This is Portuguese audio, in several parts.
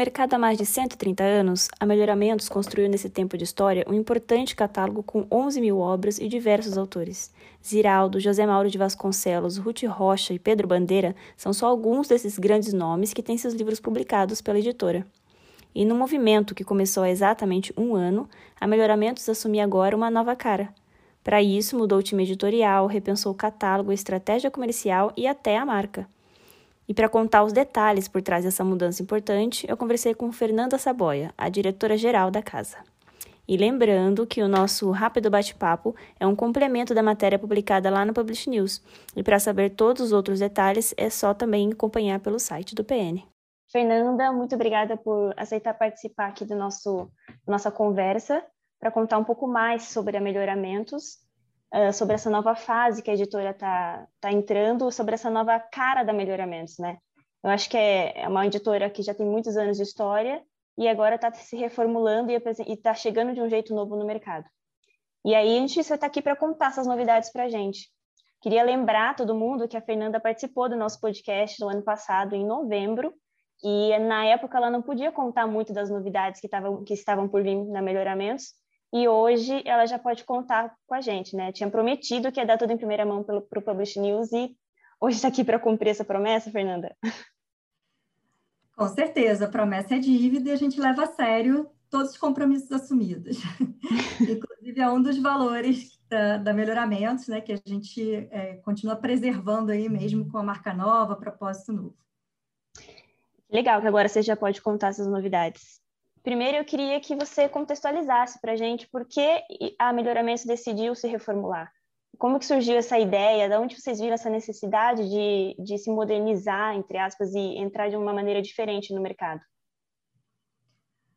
mercado há mais de 130 anos, a Melhoramentos construiu nesse tempo de história um importante catálogo com 11 mil obras e diversos autores. Ziraldo, José Mauro de Vasconcelos, Ruth Rocha e Pedro Bandeira são só alguns desses grandes nomes que têm seus livros publicados pela editora. E no movimento que começou há exatamente um ano, a Melhoramentos assumia agora uma nova cara. Para isso, mudou o time editorial, repensou o catálogo, a estratégia comercial e até a marca. E para contar os detalhes por trás dessa mudança importante, eu conversei com Fernanda Saboia, a diretora-geral da casa. E lembrando que o nosso rápido bate-papo é um complemento da matéria publicada lá no Publish News. E para saber todos os outros detalhes, é só também acompanhar pelo site do PN. Fernanda, muito obrigada por aceitar participar aqui do nosso nossa conversa para contar um pouco mais sobre a Melhoramentos sobre essa nova fase que a editora está tá entrando, sobre essa nova cara da Melhoramentos, né? Eu acho que é, é uma editora que já tem muitos anos de história e agora está se reformulando e está chegando de um jeito novo no mercado. E aí a gente vai estar tá aqui para contar essas novidades para a gente. Queria lembrar todo mundo que a Fernanda participou do nosso podcast no ano passado, em novembro, e na época ela não podia contar muito das novidades que, tavam, que estavam por vir na Melhoramentos, e hoje ela já pode contar com a gente, né? Tinha prometido que ia dar tudo em primeira mão para o Publish News e hoje está aqui para cumprir essa promessa, Fernanda? Com certeza, a promessa é dívida e a gente leva a sério todos os compromissos assumidos. Inclusive, é um dos valores da, da Melhoramentos, né, que a gente é, continua preservando aí mesmo com a marca nova, propósito novo. Legal, que agora você já pode contar essas novidades. Primeiro, eu queria que você contextualizasse para a gente por que a Melhoramentos decidiu se reformular. Como que surgiu essa ideia? De onde vocês viram essa necessidade de, de se modernizar, entre aspas, e entrar de uma maneira diferente no mercado?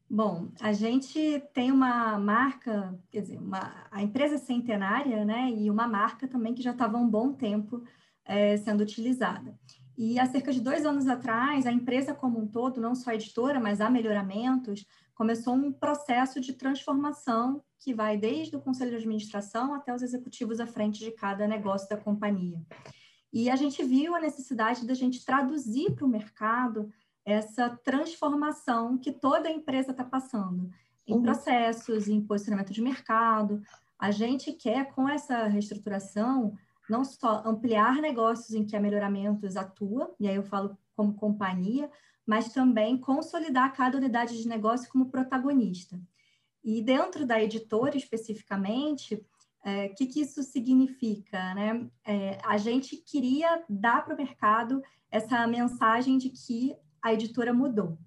Bom, a gente tem uma marca, quer dizer, uma, a empresa centenária, né, e uma marca também que já estava há um bom tempo é, sendo utilizada. E há cerca de dois anos atrás, a empresa como um todo, não só a editora, mas a Melhoramentos, começou um processo de transformação que vai desde o conselho de administração até os executivos à frente de cada negócio da companhia. E a gente viu a necessidade da gente traduzir para o mercado essa transformação que toda empresa está passando em uhum. processos, em posicionamento de mercado. A gente quer, com essa reestruturação, não só ampliar negócios em que a Melhoramentos atua, e aí eu falo como companhia, mas também consolidar cada unidade de negócio como protagonista. E dentro da editora especificamente, o é, que, que isso significa? Né? É, a gente queria dar para o mercado essa mensagem de que a editora mudou.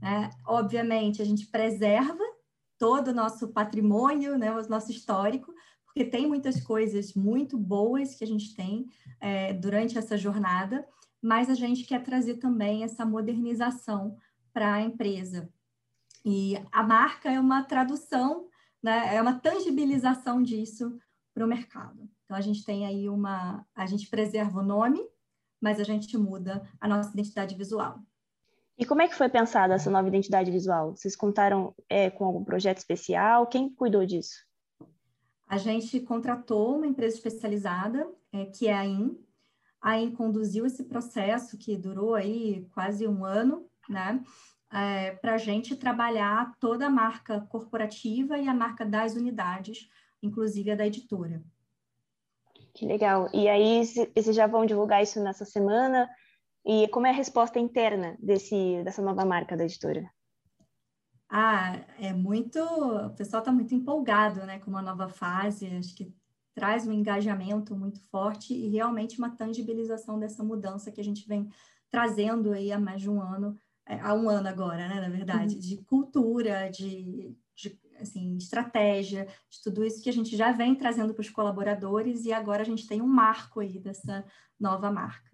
Né? Obviamente, a gente preserva todo o nosso patrimônio, né, o nosso histórico, porque tem muitas coisas muito boas que a gente tem é, durante essa jornada, mas a gente quer trazer também essa modernização para a empresa. E a marca é uma tradução, né, é uma tangibilização disso para o mercado. Então a gente tem aí uma, a gente preserva o nome, mas a gente muda a nossa identidade visual. E como é que foi pensada essa nova identidade visual? Vocês contaram é, com algum projeto especial? Quem cuidou disso? A gente contratou uma empresa especializada, é, que é a IN. A IN conduziu esse processo que durou aí quase um ano, né? É, para a gente trabalhar toda a marca corporativa e a marca das unidades, inclusive a da editora. Que legal. E aí, vocês já vão divulgar isso nessa semana? E como é a resposta interna desse, dessa nova marca da editora? Ah, é muito. O pessoal está muito empolgado, né, com uma nova fase. Acho que traz um engajamento muito forte e realmente uma tangibilização dessa mudança que a gente vem trazendo aí há mais de um ano, é, há um ano agora, né, na verdade, uhum. de cultura, de, de assim, estratégia, de tudo isso que a gente já vem trazendo para os colaboradores e agora a gente tem um marco aí dessa nova marca.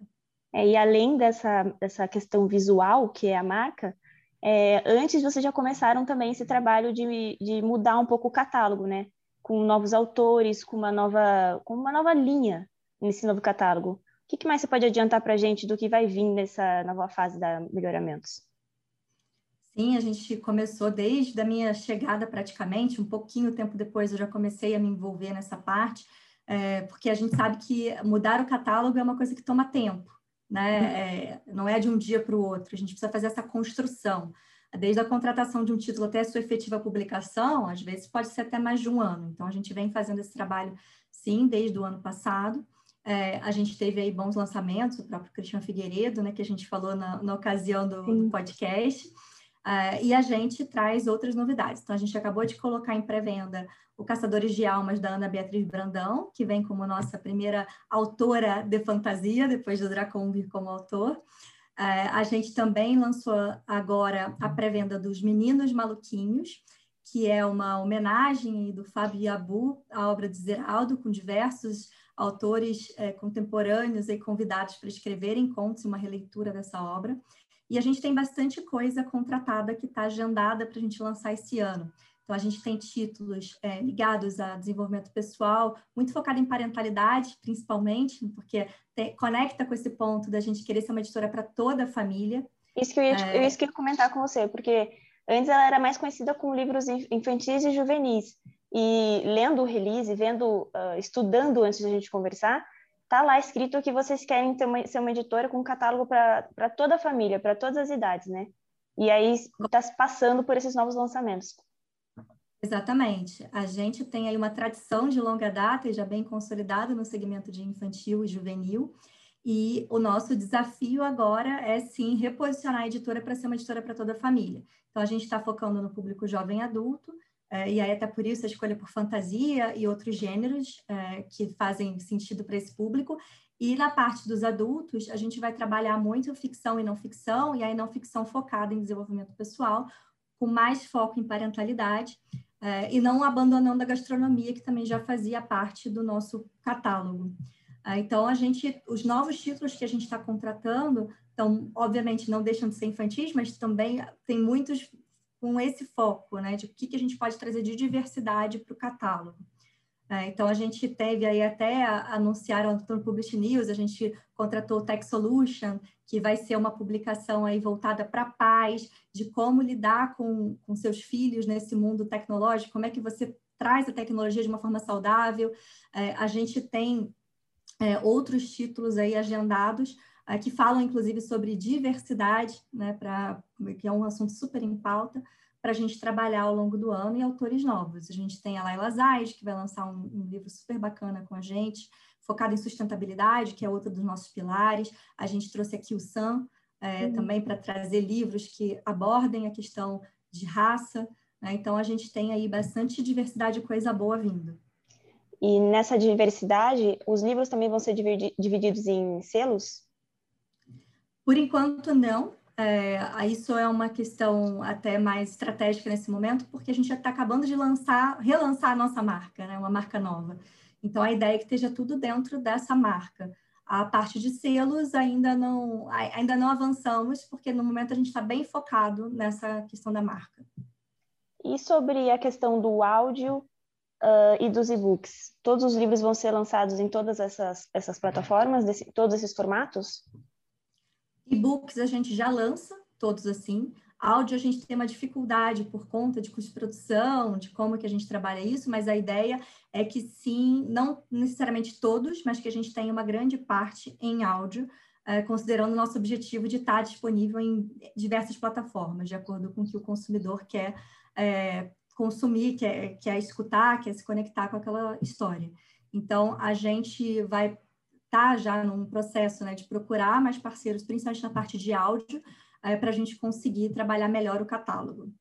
É, e além dessa, dessa questão visual, que é a marca, é, antes vocês já começaram também esse trabalho de, de mudar um pouco o catálogo, né? Com novos autores, com uma nova, com uma nova linha nesse novo catálogo. O que, que mais você pode adiantar para a gente do que vai vir nessa nova fase da Melhoramentos? Sim, a gente começou desde a minha chegada praticamente, um pouquinho tempo depois eu já comecei a me envolver nessa parte, é, porque a gente sabe que mudar o catálogo é uma coisa que toma tempo né? É, não é de um dia para o outro, a gente precisa fazer essa construção. desde a contratação de um título até a sua efetiva publicação, às vezes pode ser até mais de um ano. Então, a gente vem fazendo esse trabalho, sim, desde o ano passado. É, a gente teve aí bons lançamentos, o próprio Cristian Figueiredo, né, que a gente falou na, na ocasião do, do podcast. Uh, e a gente traz outras novidades. Então, a gente acabou de colocar em pré-venda o Caçadores de Almas, da Ana Beatriz Brandão, que vem como nossa primeira autora de fantasia, depois do Dracon vir como autor. Uh, a gente também lançou agora a pré-venda dos Meninos Maluquinhos, que é uma homenagem do Fábio Yabu à obra de Zeraldo, com diversos autores eh, contemporâneos e convidados para escreverem contos, uma releitura dessa obra. E a gente tem bastante coisa contratada que está agendada para a gente lançar esse ano. Então, a gente tem títulos é, ligados a desenvolvimento pessoal, muito focado em parentalidade, principalmente, porque te, conecta com esse ponto da gente querer ser uma editora para toda a família. Isso que eu ia, é... eu ia comentar com você, porque antes ela era mais conhecida com livros infantis e juvenis. E lendo o release, vendo, uh, estudando antes da gente conversar, tá lá escrito que vocês querem uma, ser uma editora com um catálogo para toda a família, para todas as idades, né? E aí está passando por esses novos lançamentos. Exatamente. A gente tem aí uma tradição de longa data e já bem consolidada no segmento de infantil e juvenil. E o nosso desafio agora é sim reposicionar a editora para ser uma editora para toda a família. Então a gente está focando no público jovem adulto, e aí até por isso a escolha por fantasia e outros gêneros é, que fazem sentido para esse público. E na parte dos adultos, a gente vai trabalhar muito ficção e não ficção, e aí não ficção focada em desenvolvimento pessoal, com mais foco em parentalidade, é, e não abandonando a gastronomia, que também já fazia parte do nosso catálogo. então, a gente, os novos títulos que a gente está contratando, então, obviamente, não deixam de ser infantis, mas também tem muitos com esse foco, né, de o que, que a gente pode trazer de diversidade para o catálogo. É, então, a gente teve aí até anunciaram no Publish News, a gente contratou o Tech Solution, que vai ser uma publicação aí voltada para pais, de como lidar com, com seus filhos nesse mundo tecnológico, como é que você traz a tecnologia de uma forma saudável. É, a gente tem é, outros títulos aí agendados, que falam, inclusive, sobre diversidade, né, pra, que é um assunto super em pauta, para a gente trabalhar ao longo do ano, e autores novos. A gente tem a Laila Zayed, que vai lançar um, um, livro super bacana com a gente, focado em sustentabilidade, que é outro dos nossos pilares. A gente trouxe aqui o Sam, é, uhum. também para trazer livros que abordem a questão de raça. Né? Então, a gente tem aí bastante diversidade e coisa boa vindo. E nessa diversidade, os livros também vão ser divididos em selos? Por enquanto, não. É, isso é uma questão até mais estratégica nesse momento, porque a gente já está acabando de lançar, relançar a nossa marca, né? uma marca nova. Então, a ideia é que esteja tudo dentro dessa marca. A parte de selos ainda não, ainda não avançamos, porque no momento a gente está bem focado nessa questão da marca. E sobre a questão do áudio uh, e dos e-books? Todos os livros vão ser lançados em todas essas, essas plataformas, desse, todos esses formatos? E-books a gente já lança, todos assim. Áudio a gente tem uma dificuldade por conta de custo de produção, de como que a gente trabalha isso, mas a ideia é que sim, não necessariamente todos, mas que a gente tenha uma grande parte em áudio, é, considerando o nosso objetivo de estar disponível em diversas plataformas, de acordo com o que o consumidor quer é, consumir, quer, quer escutar, quer se conectar com aquela história. Então, a gente vai está já num processo né, de procurar mais parceiros, principalmente na parte de áudio, é, para a gente conseguir trabalhar melhor o catálogo.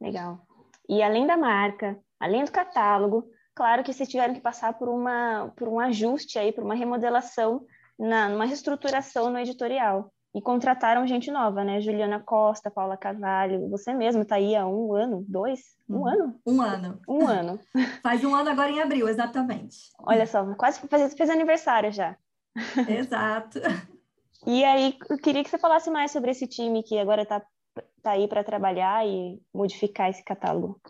Legal. E além da marca, além do catálogo, claro que vocês tiveram que passar por, uma, por um ajuste aí, por uma remodelação, na, numa reestruturação no editorial. E contrataram gente nova, né? Juliana Costa, Paula Carvalho, você mesmo está aí há um ano, dois? Um hum, ano? Um ano. Um ano. Faz um ano agora em abril, exatamente. Olha só, quase fez, fez aniversário já. Exato. e aí, eu queria que você falasse mais sobre esse time que agora está tá aí para trabalhar e modificar esse catálogo.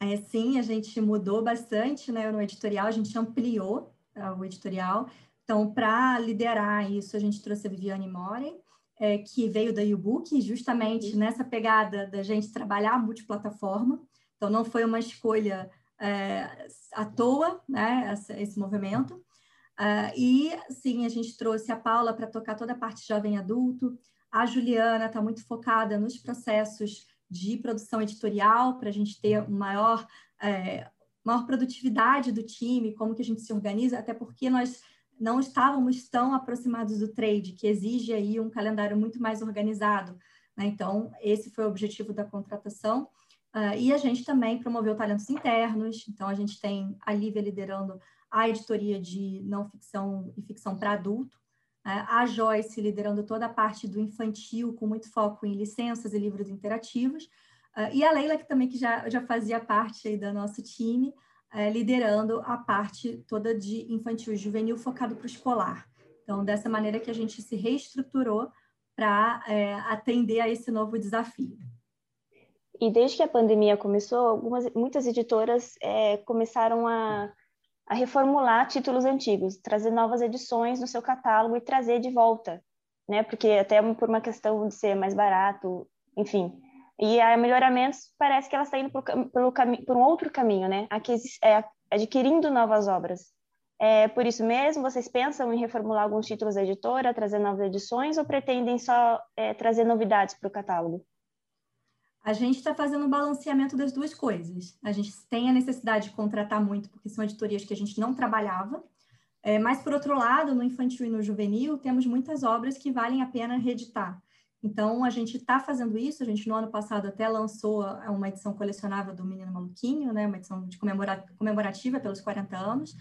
É, sim, a gente mudou bastante né, no editorial, a gente ampliou uh, o editorial. Então, para liderar isso, a gente trouxe a Viviane Moren, é, que veio da YouBook, justamente Sim. nessa pegada da gente trabalhar multiplataforma. Então, não foi uma escolha é, à toa, né, esse, esse movimento. Uh, e, sim, a gente trouxe a Paula para tocar toda a parte jovem adulto, A Juliana está muito focada nos processos de produção editorial para a gente ter maior, é, maior produtividade do time, como que a gente se organiza, até porque nós não estávamos tão aproximados do trade, que exige aí um calendário muito mais organizado. Né? Então, esse foi o objetivo da contratação. Uh, e a gente também promoveu talentos internos, então a gente tem a Lívia liderando a editoria de não ficção e ficção para adulto, uh, a Joyce liderando toda a parte do infantil, com muito foco em licenças e livros interativos, uh, e a Leila, que também que já, já fazia parte aí do nosso time, liderando a parte toda de infantil e juvenil focado para o escolar. Então, dessa maneira que a gente se reestruturou para atender a esse novo desafio. E desde que a pandemia começou, algumas, muitas editoras é, começaram a, a reformular títulos antigos, trazer novas edições no seu catálogo e trazer de volta, né? Porque até por uma questão de ser mais barato, enfim. E a melhoramentos parece que ela está indo por, pelo por um outro caminho, né? É, adquirindo novas obras. É, por isso mesmo, vocês pensam em reformular alguns títulos da editora, trazer novas edições, ou pretendem só é, trazer novidades para o catálogo? a gente está fazendo um balanceamento das duas coisas. A gente tem a necessidade de contratar muito, porque são editorias que a gente não trabalhava, é, mas, por outro lado, no infantil e no juvenil, temos muitas obras que valem a pena reeditar. Então, a gente está fazendo isso. A gente, no ano passado, até lançou uma edição colecionável do Menino Maluquinho, né? uma edição de comemorativa pelos 40 anos.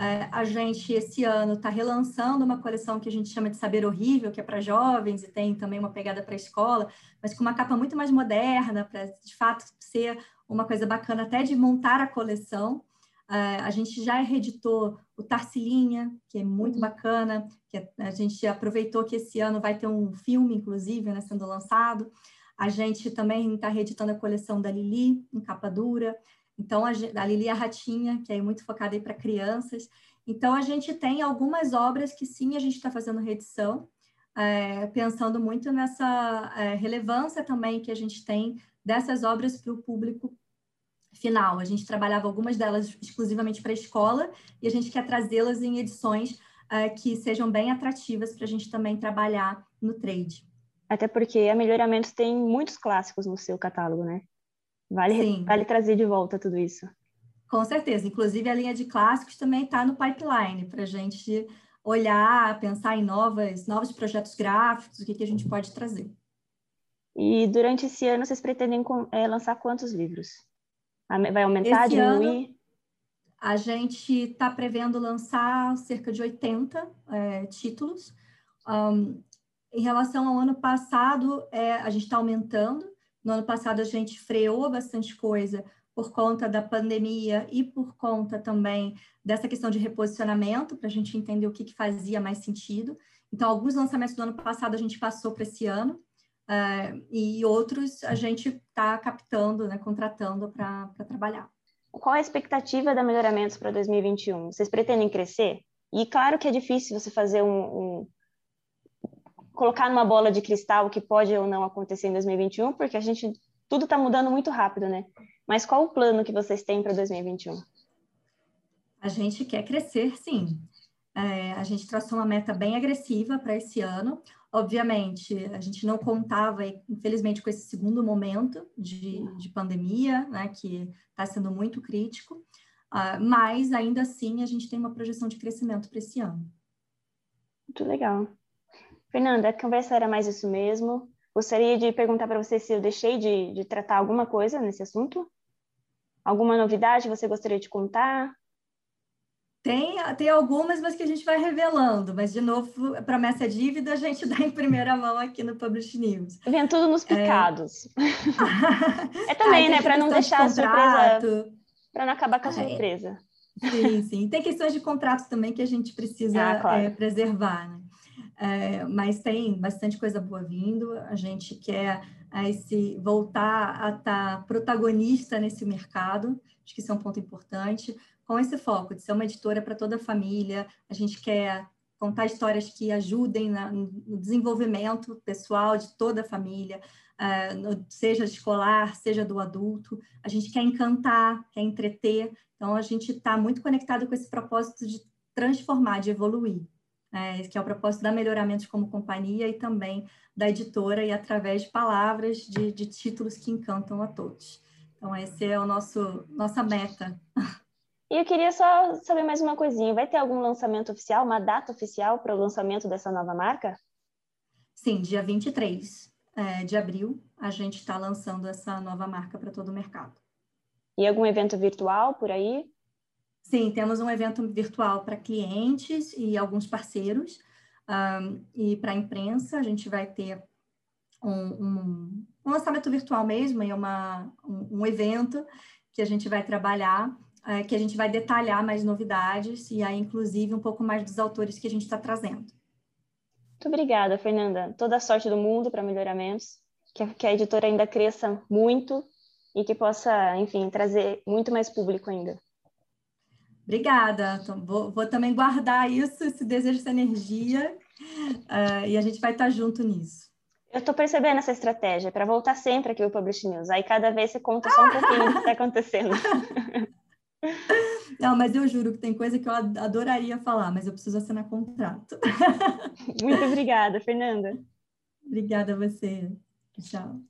É, a gente, esse ano, está relançando uma coleção que a gente chama de Saber Horrível, que é para jovens e tem também uma pegada para a escola, mas com uma capa muito mais moderna, para de fato ser uma coisa bacana até de montar a coleção. É, a gente já reeditou o Tarsilinha, que é muito uhum. bacana, que a gente aproveitou que esse ano vai ter um filme, inclusive, né, sendo lançado. A gente também está reeditando a coleção da Lili, em capa dura. Então, a, a Lili a Ratinha, que é muito focada para crianças. Então, a gente tem algumas obras que sim, a gente está fazendo reedição, é, pensando muito nessa é, relevância também que a gente tem dessas obras para o público final. A gente trabalhava algumas delas exclusivamente para a escola e a gente quer trazê-las em edições é, que sejam bem atrativas para a gente também trabalhar no trade. Até porque a Melhoramentos tem muitos clássicos no seu catálogo, né? Vale, vale trazer de volta tudo isso. Com certeza. Inclusive, a linha de clássicos também está no pipeline para a gente olhar, pensar em novas, novos projetos gráficos, o que, que a gente pode trazer. E durante esse ano, vocês pretendem é, lançar quantos livros? Vai aumentar, esse diminuir? Ano, a gente está prevendo lançar cerca de 80 é, títulos. Um, em relação ao ano passado, é, a gente está aumentando, no ano passado, a gente freou bastante coisa por conta da pandemia e por conta também dessa questão de reposicionamento, para a gente entender o que, que, fazia mais sentido. Então, alguns lançamentos do ano passado a gente passou para esse ano, uh, e outros a gente está captando, né, contratando para trabalhar. Qual a expectativa da melhoramentos para 2021? Vocês pretendem crescer? E claro que é difícil você fazer um, um colocar numa bola de cristal o que pode ou não acontecer em 2021, porque a gente tudo está mudando muito rápido, né? Mas qual o plano que vocês têm para 2021? A gente quer crescer, sim. É, a gente traçou uma meta bem agressiva para esse ano. Obviamente, a gente não contava, infelizmente, com esse segundo momento de, de pandemia, né, que está sendo muito crítico, uh, mas ainda assim a gente tem uma projeção de crescimento para esse ano. Muito legal. Fernanda, a conversa era mais isso mesmo. Gostaria de perguntar para você se eu deixei de, de tratar alguma coisa nesse assunto. Alguma novidade você gostaria de contar? Tem, tem algumas, mas que a gente vai revelando. Mas, de novo, promessa é dívida, a gente dá em primeira mão aqui no Publish News. Vem tudo nos é. picados. É, é também, ah, né? Para não deixar de a surpresa. Para não acabar com a ah, surpresa. Sim, sim. Tem questões de contrato também que a gente precisa ah, claro. é, preservar, né? É, mas tem bastante coisa boa vindo. A gente quer é, esse, voltar a estar tá protagonista nesse mercado, acho que isso é um ponto importante, com esse foco de ser uma editora para toda a família. A gente quer contar histórias que ajudem na, no desenvolvimento pessoal de toda a família, no, seja escolar, seja do adulto. A gente quer encantar, quer entreter. Então, a gente está muito conectado com esse propósito de transformar, de evoluir. é, que é o propósito da Melhoramentos como companhia e também da editora e através de palavras, de, de títulos que encantam a todos. Então, esse é o nosso nossa meta. E eu queria só saber mais uma coisinha. Vai ter algum lançamento oficial, uma data oficial para o lançamento dessa nova marca? Sim, dia 23 é, de abril, a gente está lançando essa nova marca para todo o mercado. E algum evento virtual por aí? Sim, temos um evento virtual para clientes e alguns parceiros. Um, e para a imprensa, a gente vai ter um, um, um, lançamento virtual mesmo, e uma, um, um evento que a gente vai trabalhar, é, que a gente vai detalhar mais novidades e aí, inclusive, um pouco mais dos autores que a gente está trazendo. Muito obrigada, Fernanda. Toda a sorte do mundo para melhoramentos, que a, que a editora ainda cresça muito e que possa, enfim, trazer muito mais público ainda. Obrigada. Vou, vou, também guardar isso, esse desejo, essa energia, uh, e a gente vai estar junto nisso. Eu estou percebendo essa estratégia para voltar sempre aqui o Publish News. Aí cada vez você conta só um pouquinho do que está acontecendo. Não, mas eu juro que tem coisa que eu adoraria falar, mas eu preciso assinar contrato. Muito obrigada, Fernanda. Obrigada a você. Tchau.